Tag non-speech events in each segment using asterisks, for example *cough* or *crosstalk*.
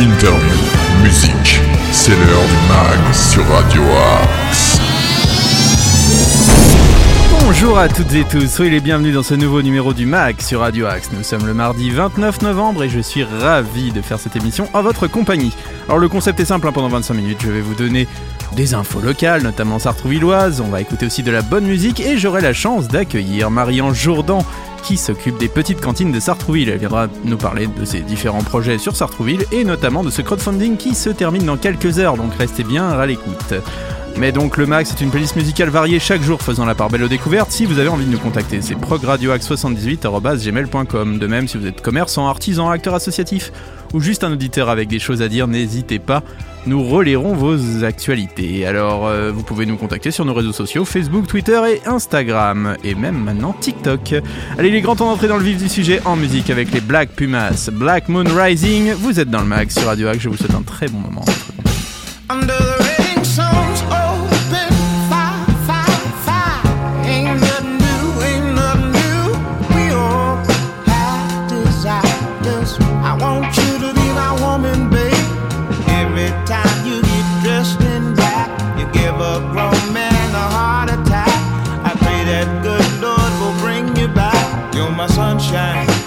interview, musique. C'est l'heure du mag sur Radio Axe. Bonjour à toutes et tous, soyez les bienvenus dans ce nouveau numéro du MAC sur Radio Axe. Nous sommes le mardi 29 novembre et je suis ravi de faire cette émission en votre compagnie. Alors le concept est simple, hein, pendant 25 minutes je vais vous donner des infos locales, notamment sartrouvilloises, on va écouter aussi de la bonne musique et j'aurai la chance d'accueillir Marianne Jourdan qui s'occupe des petites cantines de Sartrouville. Elle viendra nous parler de ses différents projets sur Sartrouville et notamment de ce crowdfunding qui se termine dans quelques heures, donc restez bien à l'écoute. Mais donc le Max est une playlist musicale variée chaque jour faisant la part belle aux découvertes. Si vous avez envie de nous contacter, c'est progradioax78.gmail.com. De même, si vous êtes commerçant, artisan, acteur associatif ou juste un auditeur avec des choses à dire, n'hésitez pas. Nous relayerons vos actualités. Alors, euh, vous pouvez nous contacter sur nos réseaux sociaux Facebook, Twitter et Instagram. Et même maintenant TikTok. Allez, il est grand temps d'entrer dans le vif du sujet en musique avec les Black Pumas. Black Moon Rising. Vous êtes dans le Max sur Radio. Je vous souhaite un très bon moment. My sunshine.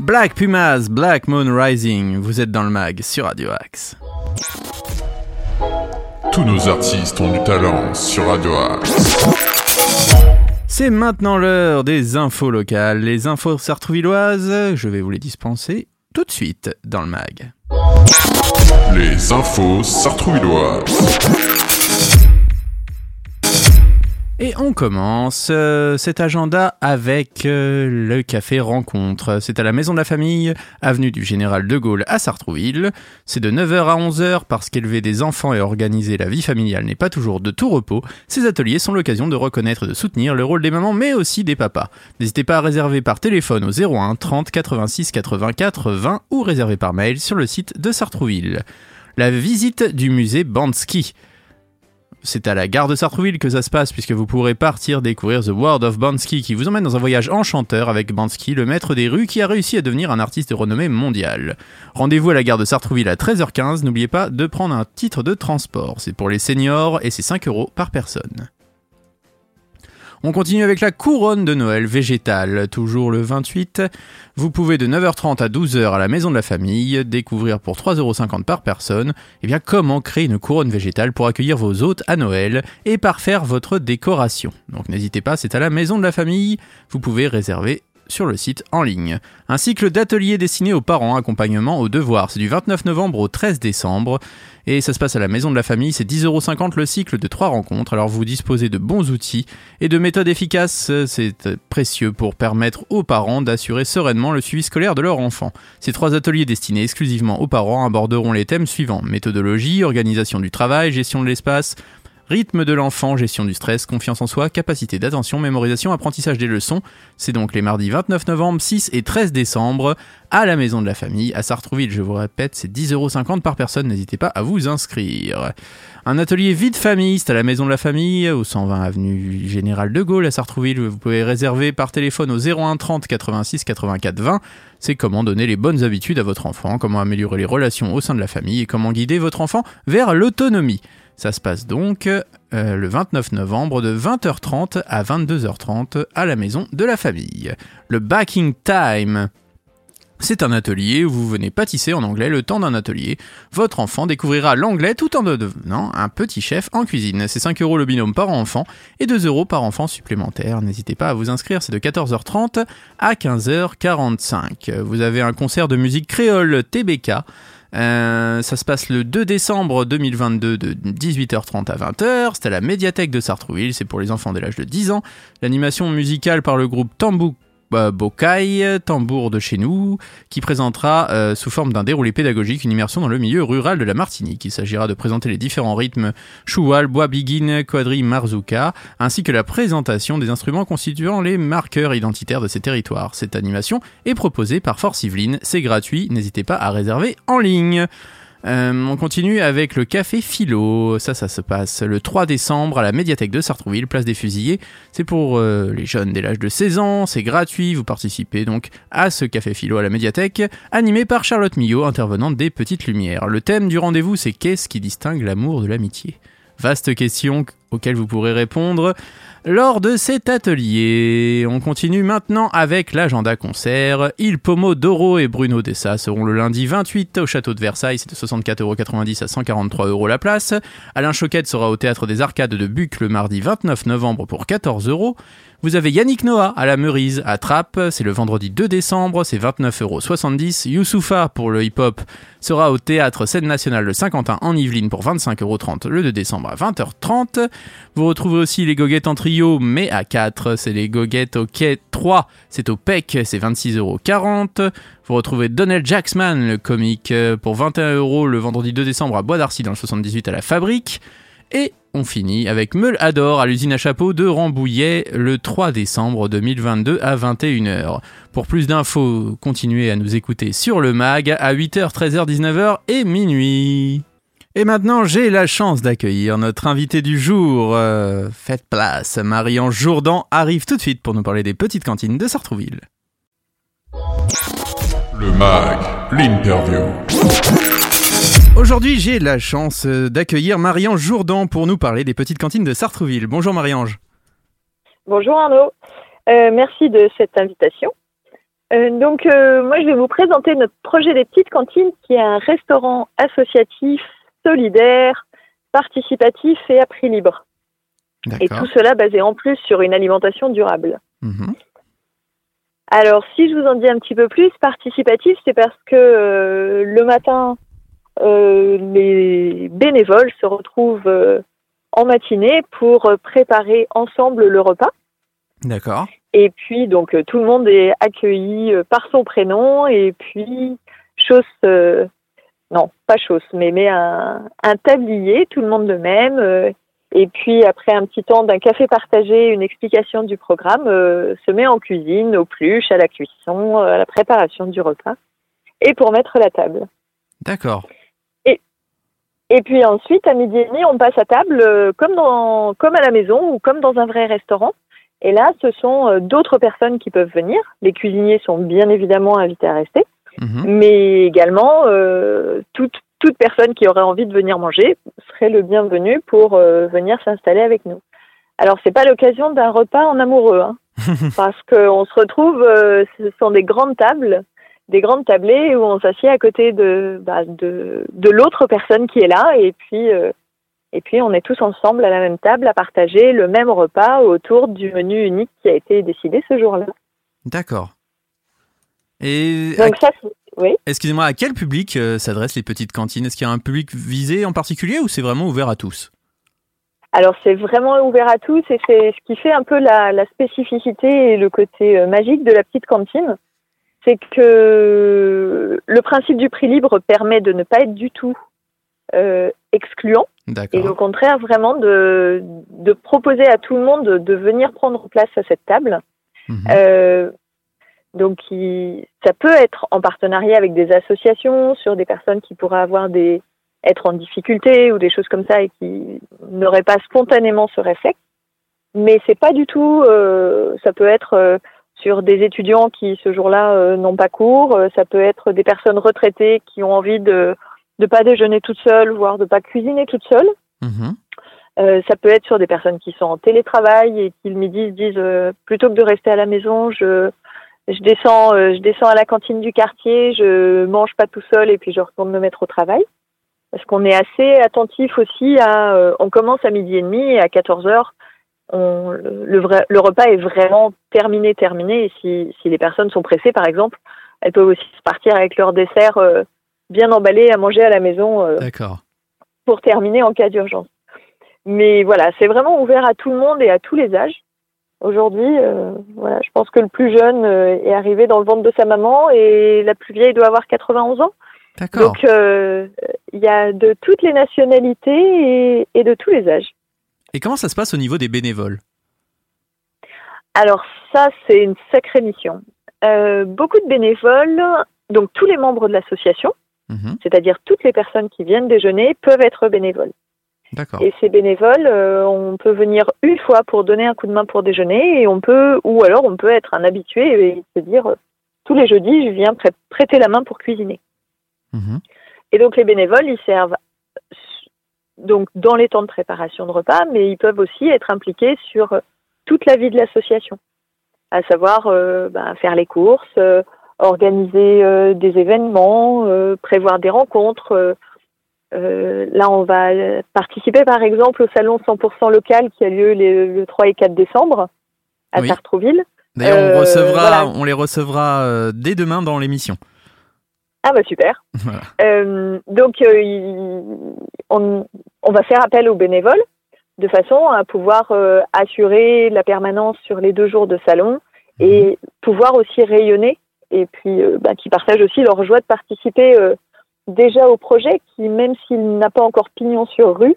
Black Pumas, Black Moon Rising. Vous êtes dans le mag sur Radio Axe. Tous nos artistes ont du talent sur Radio Axe. C'est maintenant l'heure des infos locales. Les infos sartrouvilloises, je vais vous les dispenser tout de suite dans le mag. Les infos sartrouvilloises. Et on commence euh, cet agenda avec euh, le café rencontre. C'est à la Maison de la Famille, avenue du Général de Gaulle à Sartrouville. C'est de 9h à 11h parce qu'élever des enfants et organiser la vie familiale n'est pas toujours de tout repos. Ces ateliers sont l'occasion de reconnaître et de soutenir le rôle des mamans mais aussi des papas. N'hésitez pas à réserver par téléphone au 01 30 86 84 20 ou réserver par mail sur le site de Sartrouville. La visite du musée Bansky. C'est à la gare de Sartrouville que ça se passe puisque vous pourrez partir découvrir The World of Bansky qui vous emmène dans un voyage enchanteur avec Bansky, le maître des rues qui a réussi à devenir un artiste de renommée mondiale. Rendez-vous à la gare de Sartrouville à 13h15, n'oubliez pas de prendre un titre de transport, c'est pour les seniors et c'est 5 euros par personne. On continue avec la couronne de Noël végétale, toujours le 28. Vous pouvez de 9h30 à 12h à la maison de la famille découvrir pour 3,50€ par personne eh bien, comment créer une couronne végétale pour accueillir vos hôtes à Noël et parfaire votre décoration. Donc n'hésitez pas, c'est à la maison de la famille. Vous pouvez réserver sur le site en ligne. Un cycle d'ateliers destinés aux parents, accompagnement aux devoirs. C'est du 29 novembre au 13 décembre. Et ça se passe à la maison de la famille. C'est 10,50€ le cycle de trois rencontres. Alors vous disposez de bons outils et de méthodes efficaces. C'est précieux pour permettre aux parents d'assurer sereinement le suivi scolaire de leur enfant. Ces trois ateliers destinés exclusivement aux parents aborderont les thèmes suivants. Méthodologie, organisation du travail, gestion de l'espace, Rythme de l'enfant, gestion du stress, confiance en soi, capacité d'attention, mémorisation, apprentissage des leçons. C'est donc les mardis 29 novembre, 6 et 13 décembre à la maison de la famille à Sartrouville. Je vous répète, c'est 10,50€ par personne. N'hésitez pas à vous inscrire. Un atelier vie de famille, à la maison de la famille au 120 avenue Général de Gaulle à Sartrouville. Vous pouvez réserver par téléphone au 01 30 86 84 20. C'est comment donner les bonnes habitudes à votre enfant, comment améliorer les relations au sein de la famille et comment guider votre enfant vers l'autonomie. Ça se passe donc euh, le 29 novembre de 20h30 à 22h30 à la maison de la famille. Le Backing Time. C'est un atelier où vous venez pâtisser en anglais le temps d'un atelier. Votre enfant découvrira l'anglais tout en devenant un petit chef en cuisine. C'est 5 euros le binôme par enfant et 2 euros par enfant supplémentaire. N'hésitez pas à vous inscrire, c'est de 14h30 à 15h45. Vous avez un concert de musique créole TBK euh, ça se passe le 2 décembre 2022 de 18h30 à 20h. C'est à la médiathèque de Sartrouville. C'est pour les enfants dès l'âge de 10 ans. L'animation musicale par le groupe Tambou euh, Bokai, tambour de chez nous, qui présentera euh, sous forme d'un déroulé pédagogique une immersion dans le milieu rural de la Martinique. Il s'agira de présenter les différents rythmes choual, bois biguine, quadri, marzuka, ainsi que la présentation des instruments constituant les marqueurs identitaires de ces territoires. Cette animation est proposée par Force Yveline, c'est gratuit, n'hésitez pas à réserver en ligne. Euh, on continue avec le café philo. Ça, ça se passe le 3 décembre à la médiathèque de Sartrouville, place des Fusillés. C'est pour euh, les jeunes dès l'âge de 16 ans, c'est gratuit. Vous participez donc à ce café philo à la médiathèque, animé par Charlotte Millot, intervenante des Petites Lumières. Le thème du rendez-vous, c'est qu'est-ce qui distingue l'amour de l'amitié? Vaste question auxquelles vous pourrez répondre lors de cet atelier. On continue maintenant avec l'agenda concert. Il Pomo Doro et Bruno Dessa seront le lundi 28 au château de Versailles, c'est de 64,90€ à 143€ la place. Alain Choquette sera au théâtre des Arcades de Buc le mardi 29 novembre pour 14€. Vous avez Yannick Noah à la Meurise à Trappes, c'est le vendredi 2 décembre, c'est 29,70€. Youssoufa pour le hip-hop sera au théâtre Scène Nationale de Saint-Quentin en Yvelines pour 25,30€ le 2 décembre à 20h30. Vous retrouvez aussi les goguettes en trio, mais à 4, c'est les goguettes au quai 3, c'est au PEC, c'est 26,40€. Vous retrouvez Donald Jacksman, le comique, pour 21€ le vendredi 2 décembre à Bois d'Arcy dans le 78 à la Fabrique. Et on finit avec Meule Adore à l'usine à chapeau de Rambouillet le 3 décembre 2022 à 21h. Pour plus d'infos, continuez à nous écouter sur le mag à 8h, 13h, 19h et minuit. Et maintenant, j'ai la chance d'accueillir notre invité du jour. Euh, faites place, Marianne Jourdan arrive tout de suite pour nous parler des petites cantines de Sartrouville. Le MAG, l'interview. Aujourd'hui, j'ai la chance euh, d'accueillir Marianne Jourdan pour nous parler des petites cantines de Sartrouville. Bonjour Marie-Ange. Bonjour Arnaud, Euh, merci de cette invitation. Euh, donc euh, moi je vais vous présenter notre projet des petites cantines qui est un restaurant associatif, solidaire, participatif et à prix libre. Et tout cela basé en plus sur une alimentation durable. Mhm. Alors si je vous en dis un petit peu plus, participatif c'est parce que euh, le matin les bénévoles se retrouvent euh, en matinée pour euh, préparer ensemble le repas. D'accord. Et puis, donc, euh, tout le monde est accueilli euh, par son prénom. Et puis, chose, euh, non, pas chose, mais, mais un, un tablier, tout le monde le même. euh, et puis, après un petit temps d'un café partagé, une explication du programme, euh, se met en cuisine, aux pluches, à la cuisson, euh, à la préparation du repas. Et pour mettre la table. D'accord. Et puis ensuite, à midi et demi, on passe à table euh, comme, dans, comme à la maison ou comme dans un vrai restaurant. Et là, ce sont euh, d'autres personnes qui peuvent venir. Les cuisiniers sont bien évidemment invités à rester, Mhm. mais également euh, toute, toute personne qui aurait envie de venir manger serait le bienvenu pour venir s'installer avec nous. Alors, c'est pas l'occasion d'un repas en amoureux, hein, *laughs* parce qu'on se retrouve, ce sont des grandes tables, des grandes tablées où on s'assied à côté de, bah, de, de l'autre personne qui est là, et puis, euh, et puis on est tous ensemble à la même table à partager le même repas autour du menu unique qui a été décidé ce jour-là. D'accord. Et à- Donc ça, oui. excusez-moi, à quel public euh, s'adressent les petites cantines? Est-ce qu'il y a un public visé en particulier ou c'est vraiment ouvert à tous? Alors c'est vraiment ouvert à tous et c'est ce qui fait un peu la, la spécificité et le côté euh, magique de la petite cantine. C'est que le principe du prix libre permet de ne pas être du tout euh, excluant et au contraire vraiment de, de proposer à tout le monde de, de venir prendre place à cette table. Mhm. Euh, donc, il- ça peut être en partenariat avec des associations sur des personnes qui pourraient avoir des être en difficulté ou des choses comme ça et qui n'auraient pas spontanément ce réflexe. Mais c'est pas du tout. euh, ça peut être euh, sur des étudiants qui ce jour-là euh, n'ont pas cours. euh, ça peut être des personnes retraitées qui ont envie de de pas déjeuner toutes seules, voire de pas cuisiner toutes seules. Mhm. Euh, ça peut être sur des personnes qui sont en télétravail et qui le midi se disent euh, plutôt que de rester à la maison, je je descends je descends à la cantine du quartier, je mange pas tout seul et puis je retourne me mettre au travail. Parce qu'on est assez attentif aussi à on commence à midi et demi et à 14 heures on, le, le vrai, le repas est vraiment terminé terminé et si si les personnes sont pressées par exemple, elles peuvent aussi partir avec leur dessert euh, bien emballé à manger à la maison euh, pour terminer en cas d'urgence. Mais voilà, c'est vraiment ouvert à tout le monde et à tous les âges. Aujourd'hui, euh, voilà, je pense que le plus jeune euh, est arrivé dans le ventre de sa maman et la plus vieille doit avoir 91 ans. D'accord. Donc, euh, il y a de toutes les nationalités et, et de tous les âges. Et comment ça se passe au niveau des bénévoles? Alors ça, c'est une sacrée mission. Euh, beaucoup de bénévoles, donc tous les membres de l'association, Mhm. c'est-à-dire toutes les personnes qui viennent déjeuner, peuvent être bénévoles. D'accord. Et ces bénévoles, euh, on peut venir une fois pour donner un coup de main pour déjeuner, et on peut, ou alors on peut être un habitué et se dire euh, tous les jeudis, je viens prê- prêter la main pour cuisiner. Mhm. Et donc les bénévoles, ils servent donc dans les temps de préparation de repas, mais ils peuvent aussi être impliqués sur euh, toute la vie de l'association, à savoir euh, bah, faire les courses, euh, organiser euh, des événements, prévoir des rencontres. là, on va participer par exemple au salon 100% local qui a lieu les- le 3 et 4 décembre à Oui. Sartrouville. D'ailleurs, on recevra, voilà. on les recevra dès demain dans l'émission. Ah bah super. *laughs* Voilà. Euh, donc euh, il- on, on va faire appel aux bénévoles de façon à pouvoir euh, assurer la permanence sur les deux jours de salon et pouvoir aussi rayonner et puis bah, qui partagent aussi leur joie de participer déjà au projet qui même s'il n'a pas encore pignon sur rue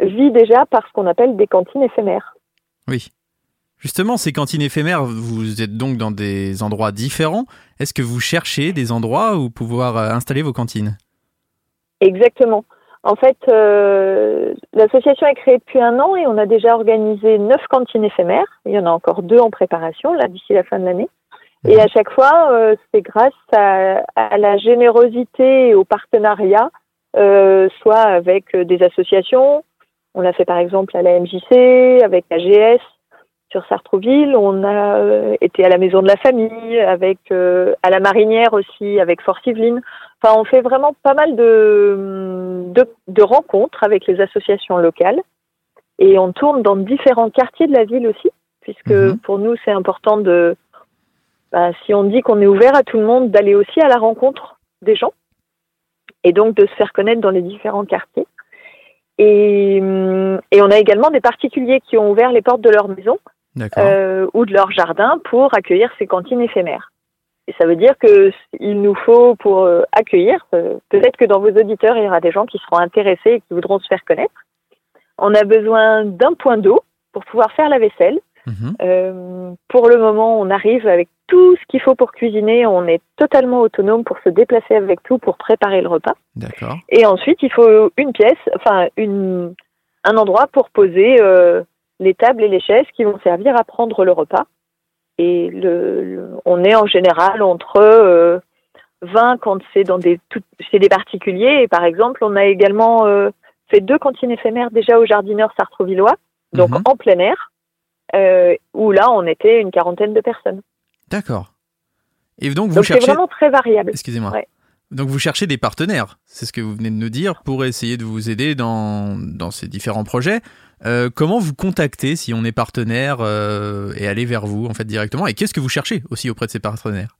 vit déjà par ce qu'on appelle des cantines éphémères. Oui. Justement, ces cantines éphémères, vous êtes donc dans des endroits différents. Est-ce que vous cherchez des endroits où pouvoir euh, installer vos cantines? Exactement. En fait, euh, l'association est créée depuis un an et on a déjà organisé neuf cantines éphémères. Il y en a encore deux en préparation, là, d'ici la fin de l'année. Et à chaque fois, euh, c'est grâce à, à la générosité et au partenariat, euh, soit avec des associations. On l'a fait par exemple à la MJC, avec AGS sur Sartrouville. On a euh, été à la Maison de la Famille, avec euh, à la Marinière aussi, avec Fort Yvelines. Enfin, on fait vraiment pas mal de, de, de rencontres avec les associations locales et on tourne dans différents quartiers de la ville aussi, puisque Mhm. pour nous c'est important de, bah, si on dit qu'on est ouvert à tout le monde, d'aller aussi à la rencontre des gens et donc de se faire connaître dans les différents quartiers. Et, hum, et on a également des particuliers qui ont ouvert les portes de leur maison. Euh, ou de leur jardin pour accueillir ces cantines éphémères. Et ça veut dire que il nous faut pour euh, accueillir, euh, peut-être que dans vos auditeurs, il y aura des gens qui seront intéressés et qui voudront se faire connaître. On a besoin d'un point d'eau pour pouvoir faire la vaisselle. Mhm. Euh, pour le moment, on arrive avec tout ce qu'il faut pour cuisiner. On est totalement autonome pour se déplacer avec tout pour préparer le repas. D'accord. Et ensuite, il faut une pièce, enfin une, un endroit pour poser euh, les tables et les chaises qui vont servir à prendre le repas. Et le, le- on est en général entre euh, 20 quand c'est dans des tout, chez des particuliers. Et par exemple, on a également euh, fait deux cantines éphémères déjà au jardineur sartrouvillois, donc Mhm. en plein air, euh, où là on était une quarantaine de personnes. D'accord. Et donc vous Donc c'est cherchez. vraiment très variable. Excusez-moi. Ouais. Donc vous cherchez des partenaires, c'est ce que vous venez de nous dire, pour essayer de vous aider dans, dans ces différents projets. Euh, comment vous contacter si on est partenaire euh, et aller vers vous en fait directement Et qu'est-ce que vous cherchez aussi auprès de ces partenaires?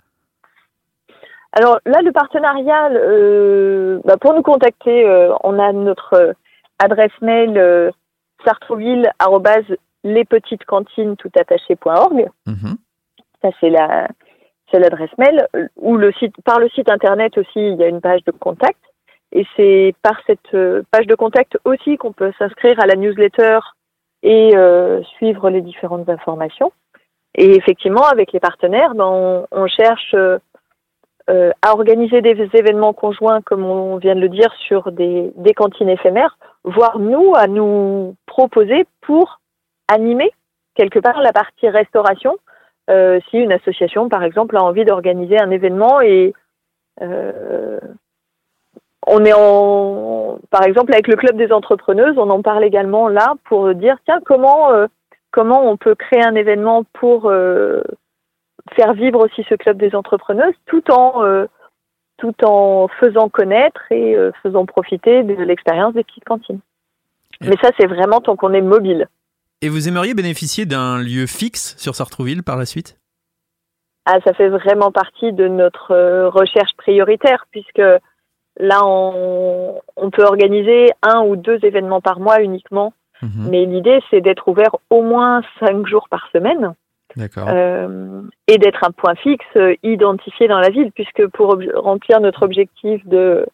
Alors là, le partenariat, euh, bah, pour nous contacter, on a notre adresse mail sartrouville arobase lespetitescantines tout attaché.org. Mhm. Ça c'est la c'est l'adresse mail ou le site par le site internet aussi, il y a une page de contact et c'est par cette euh, page de contact aussi qu'on peut s'inscrire à la newsletter et euh, suivre les différentes informations. Et effectivement, avec les partenaires, ben, on, cherche euh, à organiser des événements conjoints, comme on vient de le dire, sur des, des cantines éphémères, voire nous à nous proposer pour animer quelque part la partie restauration. Si une association, par exemple, a envie d'organiser un événement et on est en, par exemple, avec le club des entrepreneuses, on en parle également là pour dire tiens comment euh, comment on peut créer un événement pour euh, faire vivre aussi ce club des entrepreneuses tout en euh, tout en faisant connaître et faisant profiter de l'expérience des petites cantines. Et- Mais ça, c'est vraiment tant qu'on est mobile. Et vous aimeriez bénéficier d'un lieu fixe sur Sartrouville par la suite? Ah, ça fait vraiment partie de notre recherche prioritaire puisque là, on, on peut organiser un ou deux événements par mois uniquement. Mhm. Mais l'idée, c'est d'être ouvert au moins cinq jours par semaine. D'accord. euh, et d'être un point fixe euh, identifié dans la ville, puisque pour remplir notre objectif de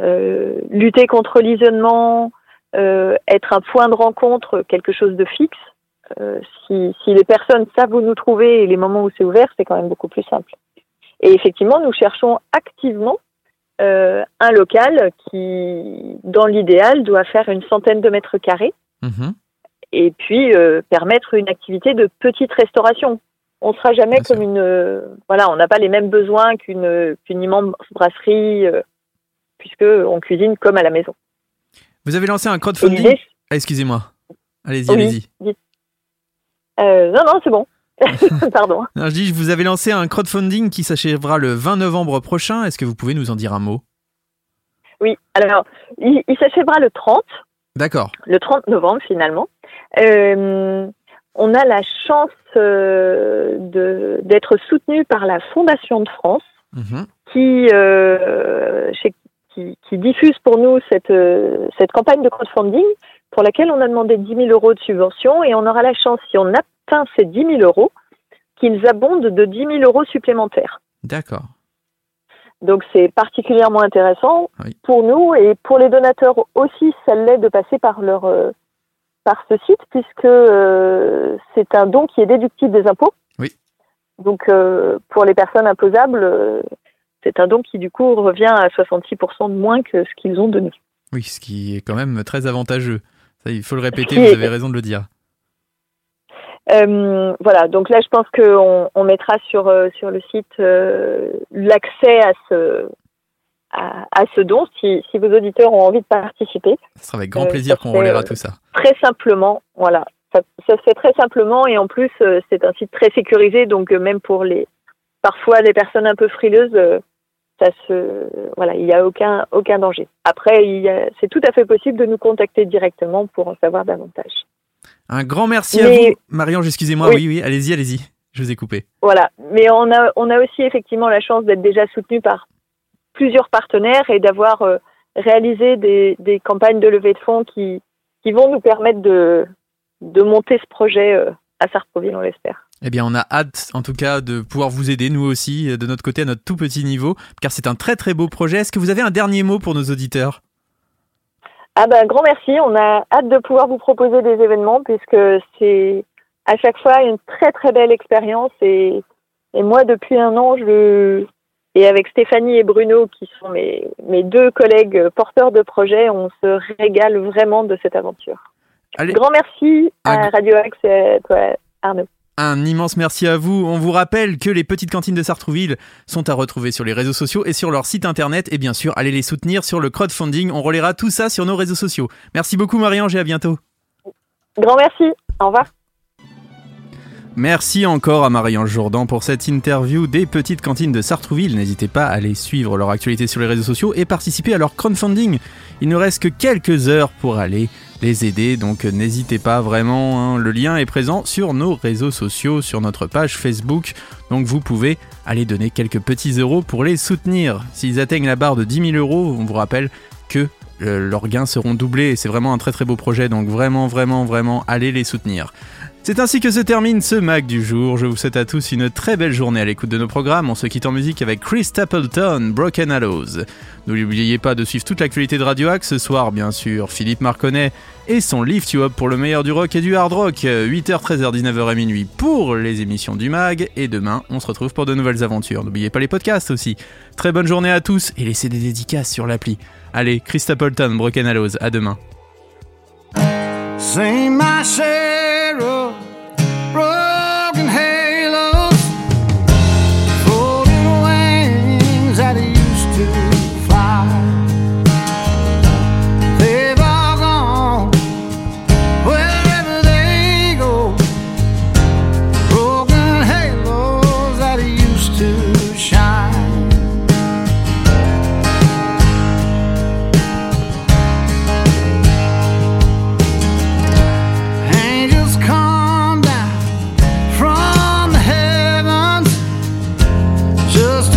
euh, lutter contre l'isolement, euh, être un point de rencontre, quelque chose de fixe, si, si les personnes savent où nous trouver et les moments où c'est ouvert, c'est quand même beaucoup plus simple. Et effectivement, nous cherchons activement euh, un local qui, dans l'idéal, doit faire une centaine de mètres carrés Mhm. et puis euh, permettre une activité de petite restauration. On ne sera jamais Bien comme sûr. une euh, voilà, on n'a pas les mêmes besoins qu'une qu'une immense brasserie puisque on cuisine comme à la maison. Vous avez lancé un crowdfunding Ah, Excusez-moi. Allez-y, Oui. allez-y. non non c'est bon, *laughs* pardon. Non, je dis, vous avez lancé un crowdfunding qui s'achèvera le 20 novembre prochain. Est-ce que vous pouvez nous en dire un mot? Oui, alors il, il s'achèvera le 30, D'accord. le 30 novembre finalement. Euh, on a la chance euh, d'être soutenu par la Fondation de France. Mhm. qui, euh, chez- qui, qui diffuse pour nous cette, euh, cette campagne de crowdfunding pour laquelle on a demandé 10 000 euros de subvention et on aura la chance, si on atteint ces 10 000 euros, qu'ils abondent de 10 000 euros supplémentaires. D'accord. Donc c'est particulièrement intéressant Oui. pour nous et pour les donateurs aussi, ça l'est de passer par leur euh, par ce site puisque euh, c'est un don qui est déductible des impôts. Oui. Donc euh, pour les personnes imposables, c'est un don qui du coup revient à 66% de moins que ce qu'ils ont donné. Oui, ce qui est quand même très avantageux. Ça, il faut le répéter, vous avez raison de le dire. Euh, voilà, donc là je pense qu'on on mettra sur euh, sur le site euh, l'accès à ce à, à ce don si, si vos auditeurs ont envie de participer. Ce sera avec grand plaisir qu'on euh, tout ça. très simplement, voilà. Ça, ça se fait très simplement et en plus c'est un site très sécurisé, donc même pour les parfois les personnes un peu frileuses, ça se voilà, il n'y a aucun aucun danger. Après, c'est tout à fait possible de nous contacter directement pour en savoir davantage. Un grand merci à vous. Marion, excusez-moi, Oui. oui, oui, allez-y, allez-y. Je vous ai coupé. Voilà, mais on a on a aussi effectivement la chance d'être déjà soutenu par plusieurs partenaires et d'avoir euh, réaliser des, des campagnes de levée de fonds qui, qui vont nous permettre de, de monter ce projet euh, à Sartreville, on l'espère. Eh bien, on a hâte, en tout cas, de pouvoir vous aider, nous aussi, euh, de notre côté, à notre tout petit niveau, car c'est un très très beau projet. Est-ce que vous avez un dernier mot pour nos auditeurs? Ah ben, grand merci. On a hâte de pouvoir vous proposer des événements puisque c'est à chaque fois une très très belle expérience et, et moi depuis un an je et avec Stéphanie et Bruno qui sont mes, mes deux collègues porteurs de projet, on se régale vraiment de cette aventure. Allez, Grand merci à Radio Axe et à toi Arnaud. Un immense merci à vous. On vous rappelle que les petites cantines de Sartrouville sont à retrouver sur les réseaux sociaux et sur leur site internet. Et bien sûr, allez les soutenir sur le crowdfunding. On relaiera tout ça sur nos réseaux sociaux. Merci beaucoup, Marie-Ange, et à bientôt. Grand merci. Au revoir. Merci encore à Marie-Ange Jourdan pour cette interview des petites cantines de Sartrouville. N'hésitez pas à aller suivre leur actualité sur les réseaux sociaux et participer à leur crowdfunding. Il ne reste que quelques heures pour aller les aider, donc n'hésitez pas vraiment. hein. Le lien est présent sur nos réseaux sociaux, sur notre page Facebook. Donc vous pouvez aller donner quelques petits euros pour les soutenir. S'ils atteignent la barre de 10 000 euros, on vous rappelle que euh, leurs gains seront doublés. C'est vraiment un très très beau projet, donc vraiment, vraiment, vraiment, allez les soutenir. C'est ainsi que se termine ce Mac du jour. Je vous souhaite à tous une très belle journée à l'écoute de nos programmes. On se quitte en musique avec Chris Stapleton, Broken Arrows. N'oubliez pas de suivre toute l'actualité de Radio Axe ce soir, bien sûr. Philippe Marconnet et son Lift You Up pour le meilleur du rock et du hard rock. 8h, 13h, 19h et minuit pour les émissions du Mag. Et demain, on se retrouve pour de nouvelles aventures. N'oubliez pas les podcasts aussi. Très bonne journée à tous et laissez des dédicaces sur l'appli. Allez, Chris Stapleton, Broken Arrows. À demain. Sing my share of just